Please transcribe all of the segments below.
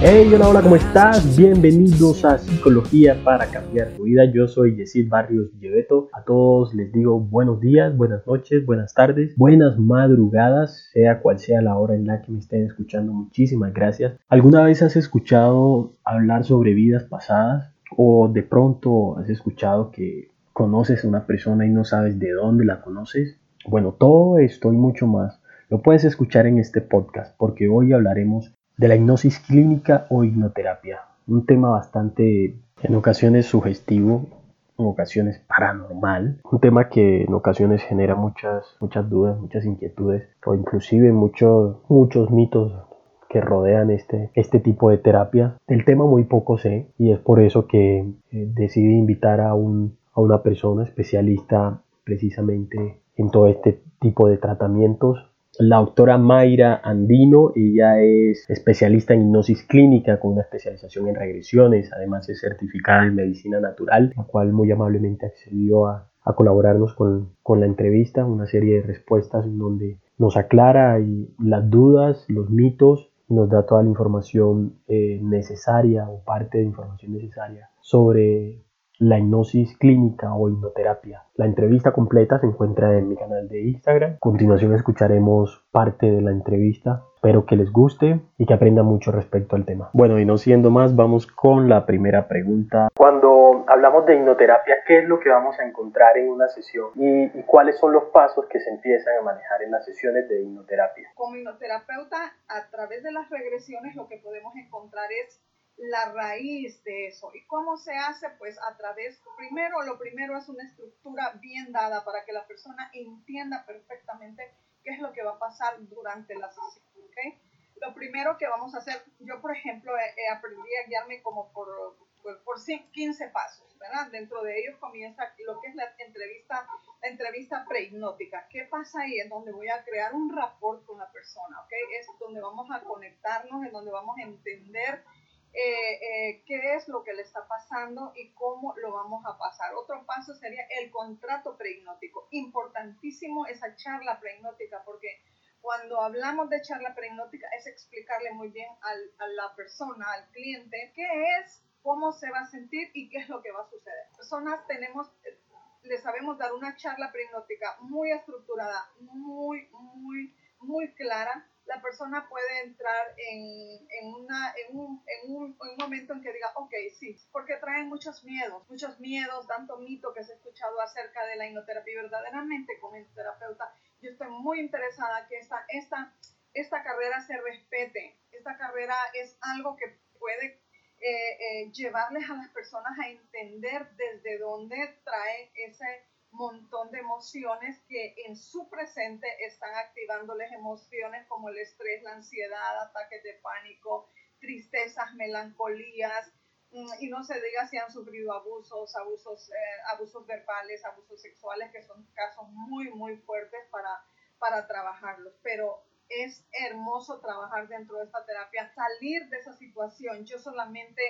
Hey, hola, hola, ¿cómo estás? Bienvenidos a Psicología para cambiar tu vida. Yo soy Yesid Barrios Lleveto. A todos les digo buenos días, buenas noches, buenas tardes, buenas madrugadas, sea cual sea la hora en la que me estén escuchando. Muchísimas gracias. ¿Alguna vez has escuchado hablar sobre vidas pasadas? ¿O de pronto has escuchado que conoces a una persona y no sabes de dónde la conoces? Bueno, todo esto y mucho más lo puedes escuchar en este podcast porque hoy hablaremos de la hipnosis clínica o hipnoterapia. Un tema bastante en ocasiones sugestivo, en ocasiones paranormal, un tema que en ocasiones genera muchas, muchas dudas, muchas inquietudes o inclusive muchos, muchos mitos que rodean este, este tipo de terapia. El tema muy poco sé y es por eso que eh, decidí invitar a, un, a una persona especialista precisamente en todo este tipo de tratamientos la doctora Mayra Andino, ella es especialista en hipnosis clínica con una especialización en regresiones, además es certificada en medicina natural, la cual muy amablemente accedió a, colaborarnos con, la entrevista, una serie de respuestas en donde nos aclara las dudas, los mitos, nos da toda la información eh, necesaria o parte de información necesaria sobre la hipnosis clínica o hipnoterapia. La entrevista completa se encuentra en mi canal de Instagram. A continuación escucharemos parte de la entrevista. Espero que les guste y que aprendan mucho respecto al tema. Bueno, y no siendo más, vamos con la primera pregunta. Cuando hablamos de hipnoterapia, ¿qué es lo que vamos a encontrar en una sesión? ¿Y, y cuáles son los pasos que se empiezan a manejar en las sesiones de hipnoterapia? Como hipnoterapeuta, a través de las regresiones lo que podemos encontrar es la raíz de eso. ¿Y cómo se hace? Pues a través, primero, lo primero es una estructura bien dada para que la persona entienda perfectamente qué es lo que va a pasar durante la sesión. ¿okay? Lo primero que vamos a hacer, yo por ejemplo he, aprendí a guiarme como por, por, por, 15 pasos, ¿verdad? Dentro de ellos comienza lo que es la entrevista, la entrevista prehipnótica. ¿Qué pasa ahí? En donde voy a crear un rapport con la persona, ¿ok? Es donde vamos a conectarnos, en donde vamos a entender eh, eh, qué es lo que le está pasando y cómo lo vamos a pasar. Otro paso sería el contrato prehipnótico. Importantísimo esa charla prehipnótica porque cuando hablamos de charla prehipnótica es explicarle muy bien a la persona, al cliente, qué es, cómo se va a sentir y qué es lo que va a suceder. Personas tenemos, le sabemos dar una charla prehipnótica muy estructurada, muy, muy, muy clara la persona puede entrar en, en, una, en, un, en, un, en, un, momento en que diga, ok, sí, porque traen muchos miedos, muchos miedos, tanto mito que se ha escuchado acerca de la hipnoterapia. Verdaderamente, como terapeuta, yo estoy muy interesada que esta, esta, esta carrera se respete. Esta carrera es algo que puede eh, eh, llevarles a las personas a entender desde dónde trae ese montón de emociones que en su presente están activándoles emociones como el estrés, la ansiedad, ataques de pánico, tristezas, melancolías, mm, y no se diga si han sufrido abusos, abusos, eh, abusos verbales, abusos sexuales, que son casos muy, muy fuertes para, para trabajarlos. Pero es hermoso trabajar dentro de esta terapia, salir de esa situación. Yo solamente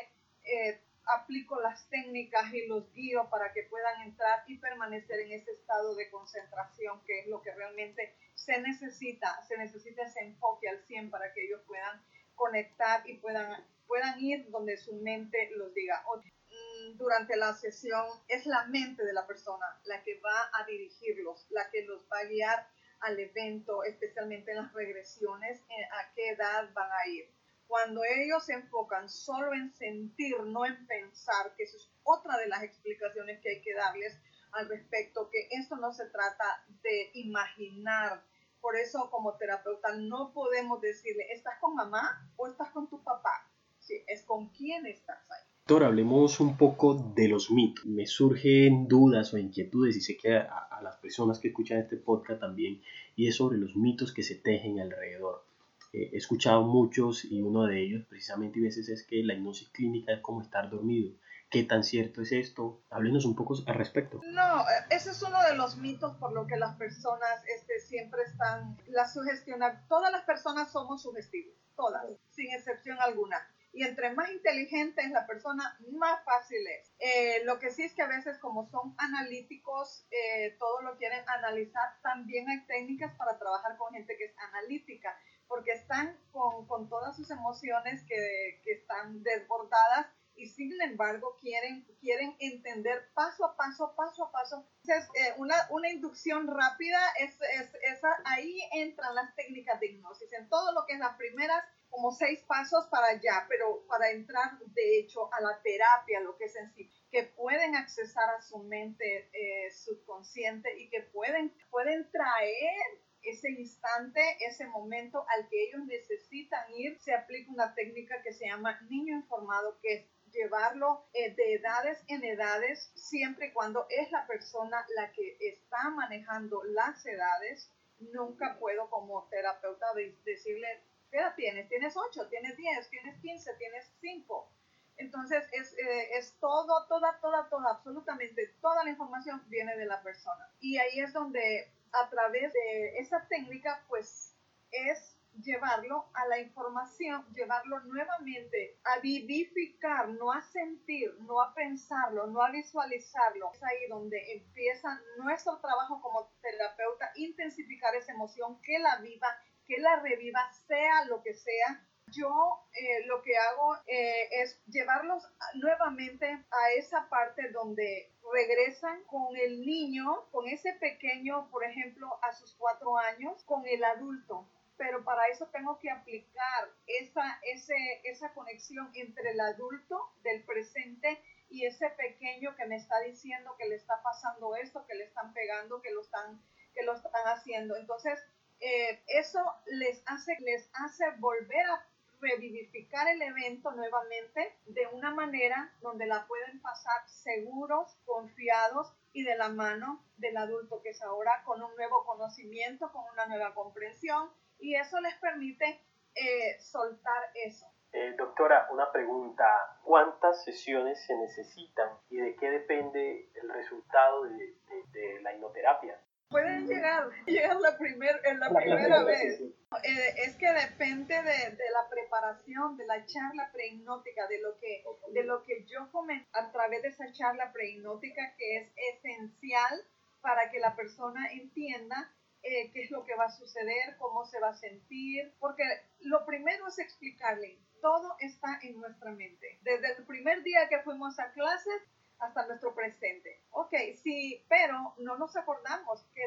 eh, aplico las técnicas y los guío para que puedan entrar y permanecer en ese estado de concentración que es lo que realmente se necesita, se necesita ese enfoque al 100 para que ellos puedan conectar y puedan, puedan ir donde su mente los diga. Mm, durante la sesión es la mente de la persona la que va a dirigirlos, la que los va a guiar al evento, especialmente en las regresiones, a qué edad van a ir cuando ellos se enfocan solo en sentir, no en pensar, que eso es otra de las explicaciones que hay que darles al respecto, que esto no se trata de imaginar. Por eso como terapeuta no podemos decirle, ¿estás con mamá o estás con tu papá? Sí, es con quién estás ahí. Doctor, hablemos un poco de los mitos. Me surgen dudas o inquietudes y sé que a, a las personas que escuchan este podcast también, y es sobre los mitos que se tejen alrededor he escuchado muchos y uno de ellos precisamente a veces es que la hipnosis clínica es como estar dormido, ¿Qué tan cierto es esto? Háblenos un poco al respecto. No, ese es uno de los mitos por lo que las personas este, siempre están, la sugestionar. Todas las personas somos sugestivas, todas, sin excepción alguna y entre más inteligente es la persona, más fácil es. Eh, lo que sí es que a veces como son analíticos, eh, todo lo quieren analizar, también hay técnicas para trabajar con gente que es analítica, porque están con, con todas sus emociones que, que, están desbordadas y sin embargo quieren, quieren entender paso a paso, paso a paso. Entonces, eh, una, una, inducción rápida, es, es, esa, ahí entran las técnicas de hipnosis, en todo lo que es las primeras como seis pasos para allá, pero para entrar de hecho a la terapia, lo que es en sí, que pueden accesar a su mente eh, subconsciente y que pueden, pueden traer ese instante, ese momento al que ellos necesitan ir, se aplica una técnica que se llama niño informado, que es llevarlo eh, de edades en edades, siempre y cuando es la persona la que está manejando las edades. Nunca puedo como terapeuta decirle ¿Qué edad tienes? ¿Tienes 8? ¿Tienes 10? ¿Tienes 15? ¿Tienes 5? Entonces es, eh, es, todo, toda, toda, toda, absolutamente toda la información viene de la persona. Y ahí es donde a través de esa técnica pues es llevarlo a la información, llevarlo nuevamente a vivificar, no a sentir, no a pensarlo, no a visualizarlo. Es ahí donde empieza nuestro trabajo como terapeuta, intensificar esa emoción, que la viva que la reviva, sea lo que sea. Yo eh, lo que hago eh, es llevarlos nuevamente a esa parte donde regresan con el niño, con ese pequeño, por ejemplo, a sus cuatro años, con el adulto. Pero para eso tengo que aplicar esa, ese, esa conexión entre el adulto del presente y ese pequeño que me está diciendo que le está pasando esto, que le están pegando, que lo están, que lo están haciendo. Entonces, eh, eso les hace, les hace volver a revivificar el evento nuevamente de una manera donde la pueden pasar seguros, confiados y de la mano del adulto que es ahora con un nuevo conocimiento, con una nueva comprensión y eso les permite eh, soltar eso. Eh, doctora, una pregunta. ¿Cuántas sesiones se necesitan y de qué depende el resultado de, de la hipnoterapia? Pueden llegar, llegar la, primer, en la, primera vez. Eh, es que depende de, de, la preparación, de la charla prehipnótica, de lo que, de lo que yo comento a través de esa charla prehipnótica que es esencial para que la persona entienda eh, qué es lo que va a suceder, cómo se va a sentir, porque lo primero es explicarle, todo está en nuestra mente. Desde el primer día que fuimos a clases, hasta nuestro presente. Ok, sí, pero no nos acordamos qué,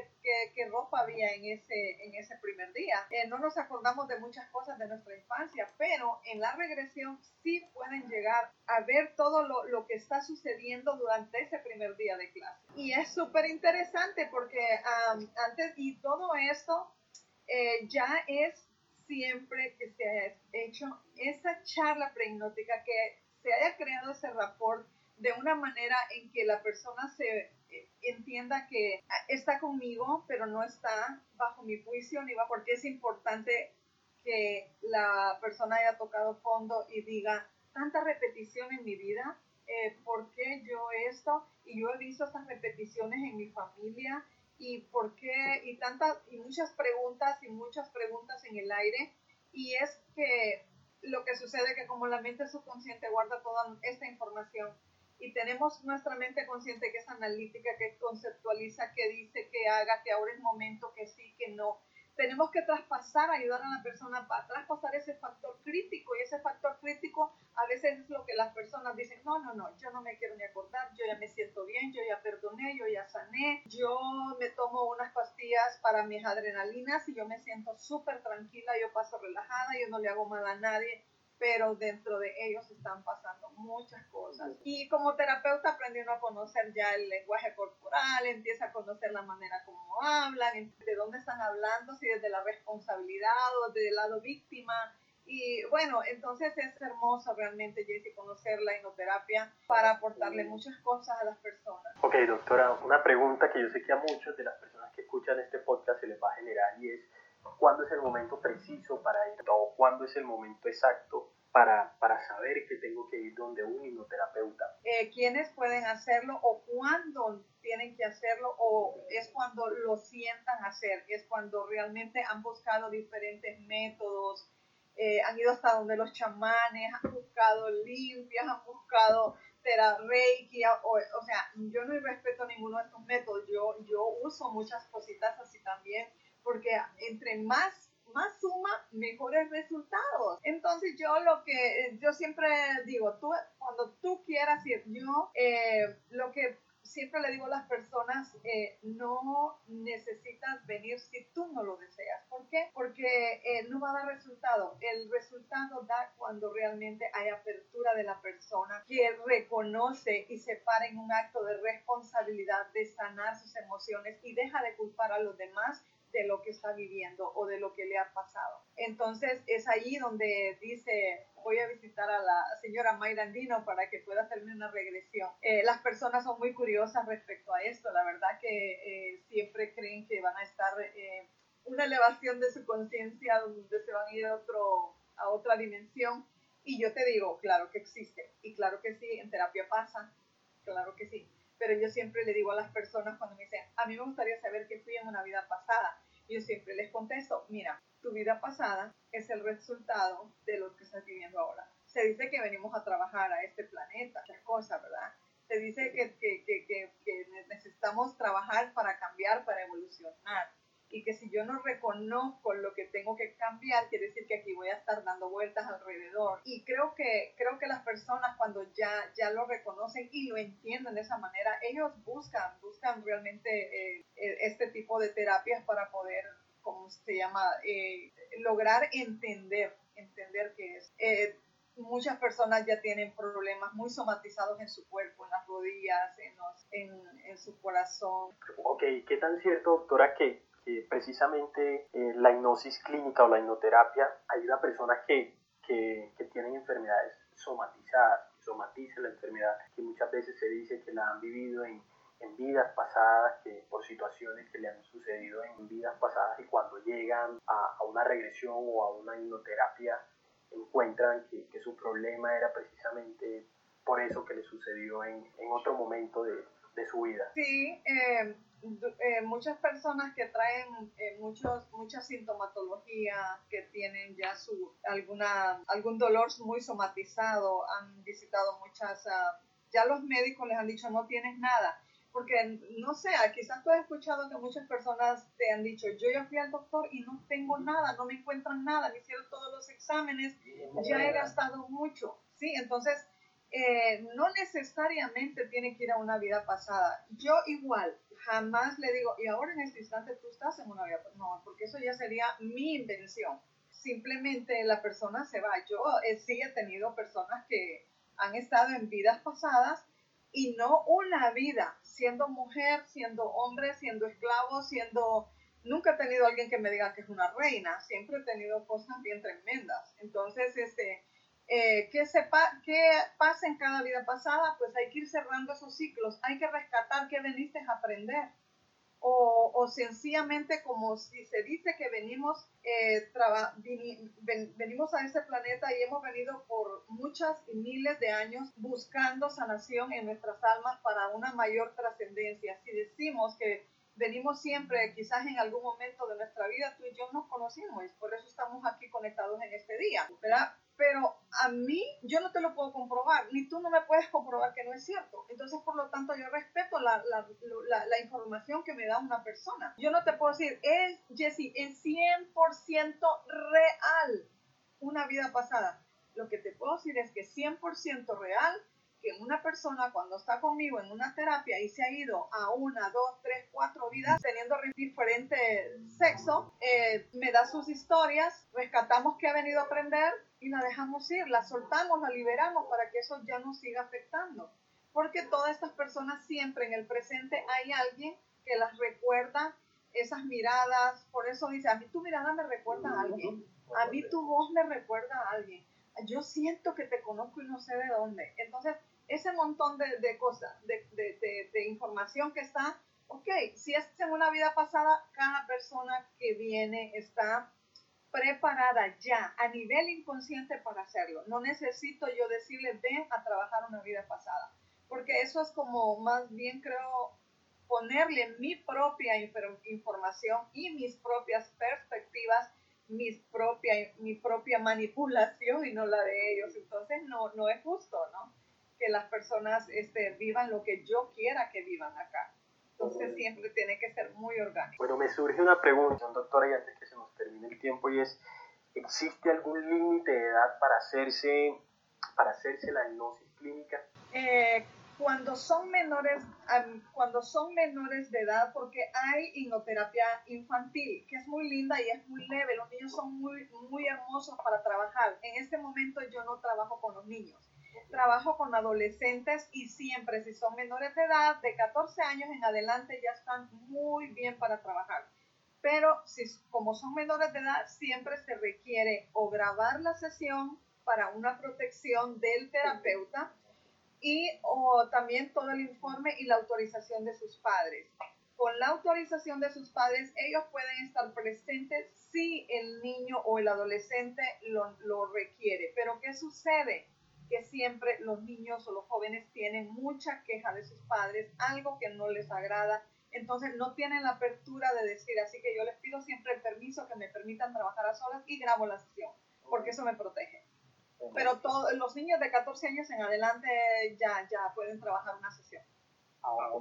qué, ropa había en ese, en ese primer día. Eh, no nos acordamos de muchas cosas de nuestra infancia, pero en la regresión sí pueden llegar a ver todo lo, lo que está sucediendo durante ese primer día de clase. Y es súper interesante porque antes y todo esto eh, ya es siempre que se haya hecho esa charla prehipnótica, que se haya creado ese rapport de una manera en que la persona se eh, entienda que está conmigo, pero no está bajo mi juicio ni bajo, porque es importante que la persona haya tocado fondo y diga tanta repetición en mi vida, eh, ¿por qué yo esto? Y yo he visto estas repeticiones en mi familia y por qué y tantas y muchas preguntas y muchas preguntas en el aire y es que lo que sucede que como la mente subconsciente guarda toda esta información y tenemos nuestra mente consciente que es analítica, que conceptualiza, que dice, que haga, que ahora es momento, que sí, que no. Tenemos que traspasar, ayudar a la persona para traspasar ese factor crítico y ese factor crítico a veces es lo que las personas dicen, no, no, no, yo no me quiero ni acordar, yo ya me siento bien, yo ya perdoné, yo ya sané, yo me tomo unas pastillas para mis adrenalinas y yo me siento súper tranquila, yo paso relajada, yo no le hago mal a nadie, pero dentro de ellos están pasando muchas cosas. Y como terapeuta aprendiendo a conocer ya el lenguaje corporal, empieza a conocer la manera como hablan, de dónde están hablando, si desde la responsabilidad o desde el lado víctima. Y bueno, entonces es hermoso realmente, Jessy, conocer la hipnoterapia para aportarle muchas cosas a las personas. Ok, doctora, una pregunta que yo sé que a muchas de las personas que escuchan este podcast se les va a generar y es cuándo es el momento preciso para ir o cuándo es el momento exacto para, para saber que tengo que ir donde un hipnoterapeuta? Eh, ¿Quiénes pueden hacerlo o cuándo tienen que hacerlo o es cuando lo sientan hacer? Es cuando realmente han buscado diferentes métodos, eh, han ido hasta donde los chamanes, han buscado limpias, han buscado tera o, o, sea, yo no respeto ninguno de estos métodos, yo, yo uso muchas cositas así también, porque entre más más suma mejores resultados. Entonces yo lo que yo siempre digo, tú cuando tú quieras ir, yo eh, lo que siempre le digo a las personas, eh, no necesitas venir si tú no lo deseas. ¿Por qué? Porque eh, no va a dar resultado. El resultado da cuando realmente hay apertura de la persona que reconoce y se para en un acto de responsabilidad de sanar sus emociones y deja de culpar a los demás de lo que está viviendo o de lo que le ha pasado. Entonces es allí donde dice, voy a visitar a la señora Mayra Andino para que pueda hacerme una regresión. Eh, las personas son muy curiosas respecto a esto, la verdad que eh, siempre creen que van a estar eh, una elevación de su conciencia donde se van a ir a, otro, a otra dimensión. Y yo te digo, claro que existe, y claro que sí, en terapia pasa, claro que sí pero yo siempre le digo a las personas cuando me dicen, a mí me gustaría saber qué fui en una vida pasada, yo siempre les contesto, mira, tu vida pasada es el resultado de lo que estás viviendo ahora. Se dice que venimos a trabajar a este planeta, muchas cosas, ¿verdad? Se dice que, que, que, que necesitamos trabajar para cambiar, para evolucionar y que si yo no reconozco lo que tengo que cambiar, quiere decir que aquí voy a estar dando vueltas alrededor. Y creo que, creo que las personas cuando ya, ya lo reconocen y lo entienden de esa manera, ellos buscan, buscan realmente eh, e, este tipo de terapias para poder, ¿cómo se llama?, eh, lograr entender, entender qué es. Eh, muchas personas ya tienen problemas muy somatizados en su cuerpo, en las rodillas, en, en, en su corazón. Ok, ¿qué tan cierto, doctora, que que precisamente eh, la hipnosis clínica o la hipnoterapia ayuda a personas que, que, que tienen enfermedades somatizadas, somatiza la enfermedad, que muchas veces se dice que la han vivido en, en vidas pasadas, que por situaciones que le han sucedido en vidas pasadas y cuando llegan a, a una regresión o a una hipnoterapia encuentran que, que, su problema era precisamente por eso que le sucedió en, en otro momento de, de su vida. Sí, eh, eh, muchas personas que traen eh, muchos, mucha sintomatología, que tienen ya su, alguna, algún dolor muy somatizado, han visitado muchas, uh, ya los médicos les han dicho no tienes nada. Porque, no sé, quizás tú has escuchado que muchas personas te han dicho, yo ya fui al doctor y no tengo nada, no me encuentran nada, me hicieron todos los exámenes, ya he gastado mucho. Sí, entonces eh, no necesariamente tiene que ir a una vida pasada. Yo igual, jamás le digo, y ahora en este instante tú estás en una vida pasada. No, porque eso ya sería mi invención. Simplemente la persona se va. Yo eh, sí he tenido personas que han estado en vidas pasadas y no una vida, siendo mujer, siendo hombre, siendo esclavo, siendo... Nunca he tenido alguien que me diga que es una reina, siempre he tenido cosas bien tremendas. Entonces, este, eh, ¿qué, sepa, ¿qué pasa en cada vida pasada? Pues hay que ir cerrando esos ciclos, hay que rescatar qué veniste a aprender. O, o sencillamente como si se dice que venimos, eh, venimos a este planeta y hemos venido por muchas y miles de años buscando sanación en nuestras almas para una mayor trascendencia. Si decimos que venimos siempre, quizás en algún momento de nuestra vida, tú y yo nos conocimos, por eso estamos aquí conectados en este día, ¿verdad? Pero a mí yo no te lo puedo comprobar, ni tú no me puedes comprobar que no es cierto. Entonces, por lo tanto, yo respeto la, la, la, la información que me da una persona. Yo no te puedo decir, es, Jesse, es 100% real una vida pasada. Lo que te puedo decir es que 100% real que una persona cuando está conmigo en una terapia y se ha ido a una, dos, tres, cuatro vidas teniendo diferente sexo, eh, me da sus historias, rescatamos que ha venido a aprender y la dejamos ir, la soltamos, la liberamos para que eso ya no siga afectando. Porque todas estas personas siempre en el presente hay alguien que las recuerda esas miradas, por eso dice, a mí tu mirada me recuerda a alguien, a mí tu voz me recuerda a alguien, yo siento que te conozco y no sé de dónde. Entonces, ese montón de, de cosas, de, de, información que está, ok, si es en una vida pasada, cada persona que viene está preparada ya a nivel inconsciente para hacerlo. No necesito yo decirle, ven a trabajar una vida pasada, porque eso es como más bien creo ponerle mi propia información y mis propias perspectivas, mis propia, mi propia manipulación y no la de ellos. Entonces no, no es justo, ¿no? Que las personas este, vivan lo que yo quiera que vivan acá. Entonces siempre tiene que ser muy orgánico. Bueno, me surge una pregunta, doctora, y antes que se nos termine el tiempo, y es, ¿existe algún límite de edad para hacerse, para hacerse la hipnosis clínica? Eh, cuando son menores, cuando son menores de edad, porque hay hipnoterapia infantil, que es muy linda y es muy leve, los niños son muy, muy hermosos para trabajar. En este momento yo no trabajo con los niños, trabajo con adolescentes y siempre, si son menores de edad, de 14 años en adelante, ya están muy bien para trabajar. Pero si, como son menores de edad, siempre se requiere o grabar la sesión para una protección del terapeuta y o también todo el informe y la autorización de sus padres. Con la autorización de sus padres, ellos pueden estar presentes si el niño o el adolescente lo, lo requiere. Pero ¿qué sucede? Que siempre los niños o los jóvenes tienen mucha queja de sus padres, algo que no les agrada, entonces no tienen la apertura de decir, así que yo les pido siempre el permiso que me permitan trabajar a solas y grabo la sesión, porque eso me protege pero todos los niños de 14 años en adelante ya, ya pueden trabajar una sesión. Ah,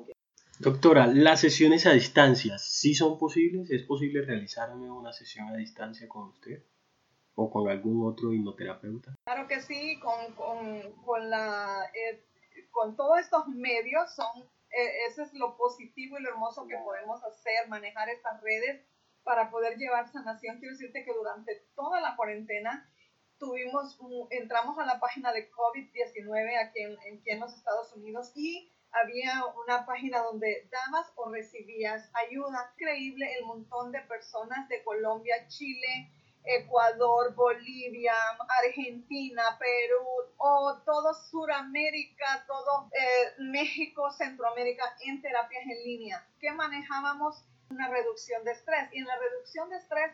Doctora, ¿las sesiones a distancia sí son posibles? ¿Es posible realizarme una sesión a distancia con usted? ¿O con algún otro hipnoterapeuta? Claro que sí, con, con, con, la, eh, con todos estos medios son, eh, ese es lo positivo y lo hermoso que podemos hacer, manejar estas redes para poder llevar sanación. Quiero decirte que durante toda la cuarentena tuvimos, entramos a la página de COVID-19 aquí en, aquí en los Estados Unidos y había una página donde dabas o recibías ayuda. Increíble el montón de personas de Colombia, Chile, Ecuador, Bolivia, Argentina, Perú, o todo Suramérica, todo eh, México, Centroamérica en terapias en línea, que manejábamos una reducción de estrés. Y en la reducción de estrés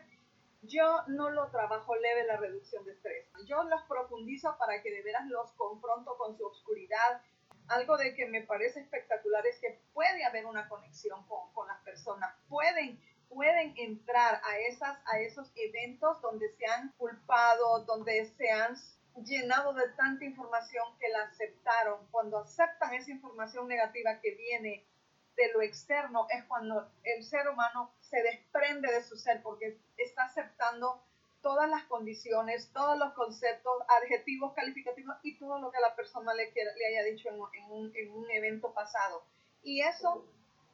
yo no lo trabajo leve la reducción de estrés. Yo los profundizo para que de veras los confronto con su oscuridad. Algo de que me parece espectacular es que puede haber una conexión con, con las personas. Pueden, pueden entrar a, esas, a esos eventos donde se han culpado, donde se han llenado de tanta información que la aceptaron. Cuando aceptan esa información negativa que viene de lo externo es cuando el ser humano se desprende de su ser porque está aceptando todas las condiciones, todos los conceptos, adjetivos, calificativos y todo lo que la persona le, le haya dicho en, un, en un evento pasado. Y eso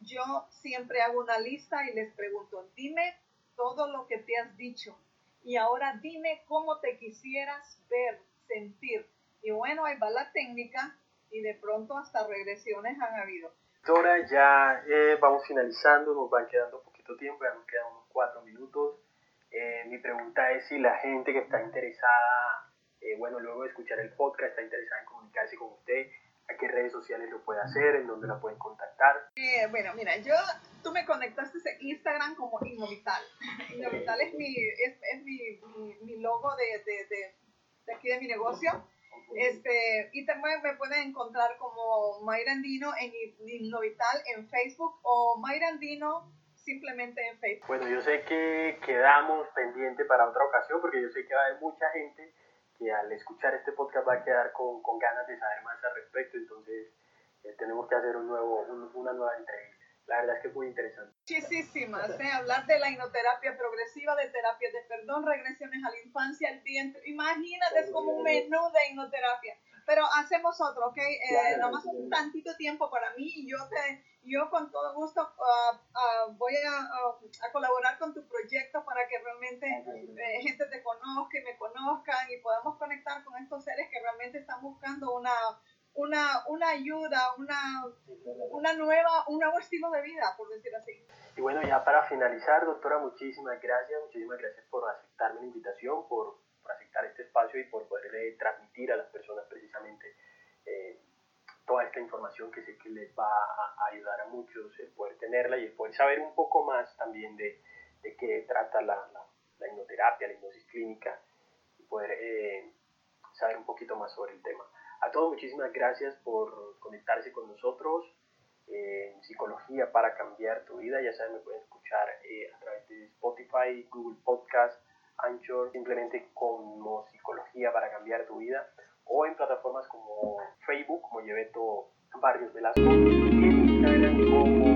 yo siempre hago una lista y les pregunto, dime todo lo que te has dicho y ahora dime cómo te quisieras ver, sentir. Y bueno, ahí va la técnica y de pronto hasta regresiones han habido. Doctora, ya eh, vamos finalizando, nos van quedando poquito tiempo, ya nos quedan unos cuatro minutos. Eh, mi pregunta es si la gente que está interesada, eh, bueno, luego de escuchar el podcast, está interesada en comunicarse con usted, ¿a qué redes sociales lo puede hacer? ¿En dónde la pueden contactar? bueno, mira, yo, tú me conectaste en Instagram como Innovital. Innovital es mi, es, es mi, mi, logo de, de, de, de aquí de mi negocio. Este, y también me pueden encontrar como Mayra Andino en Innovital en Facebook o Mayra Andino simplemente en Facebook. Bueno, yo sé que quedamos pendiente para otra ocasión porque yo sé que va a haber mucha gente que al escuchar este podcast va a quedar con, con ganas de saber más al respecto, entonces eh, tenemos que hacer un nuevo, una nueva entrevista. La verdad es que es muy interesante. Muchísimas, ¿eh? hablar de la hipnoterapia progresiva, de terapia de perdón, regresiones a la infancia, al vientre. Imagínate, es como un menú de hipnoterapia. Pero hacemos otro, ¿ok? Eh, nomás un tantito tiempo para mí y yo, te, yo con todo gusto uh, uh, voy a, a, colaborar con tu proyecto para que realmente eh, gente te conozca y me conozcan y podamos conectar con estos seres que realmente están buscando una una, una ayuda, una, una nueva, un nuevo estilo de vida, por decir así. Y bueno, ya para finalizar, doctora, muchísimas gracias, muchísimas gracias por aceptarme la invitación, por, por aceptar este espacio y por poder transmitir a las personas precisamente eh, toda esta información que sé que les va a, ayudar a muchos el poder tenerla y el poder saber un poco más también de, de qué trata la, la, la hipnoterapia, la hipnosis clínica y poder eh, saber un poquito más sobre el tema. A todos muchísimas gracias por conectarse con nosotros en Psicología para cambiar tu vida. Ya saben, me pueden escuchar eh, a través de Spotify, Google Podcast, Anchor, simplemente como psicología para cambiar tu vida, o en plataformas como Facebook, como Lleveto Barrios Velasco, y en Instagram como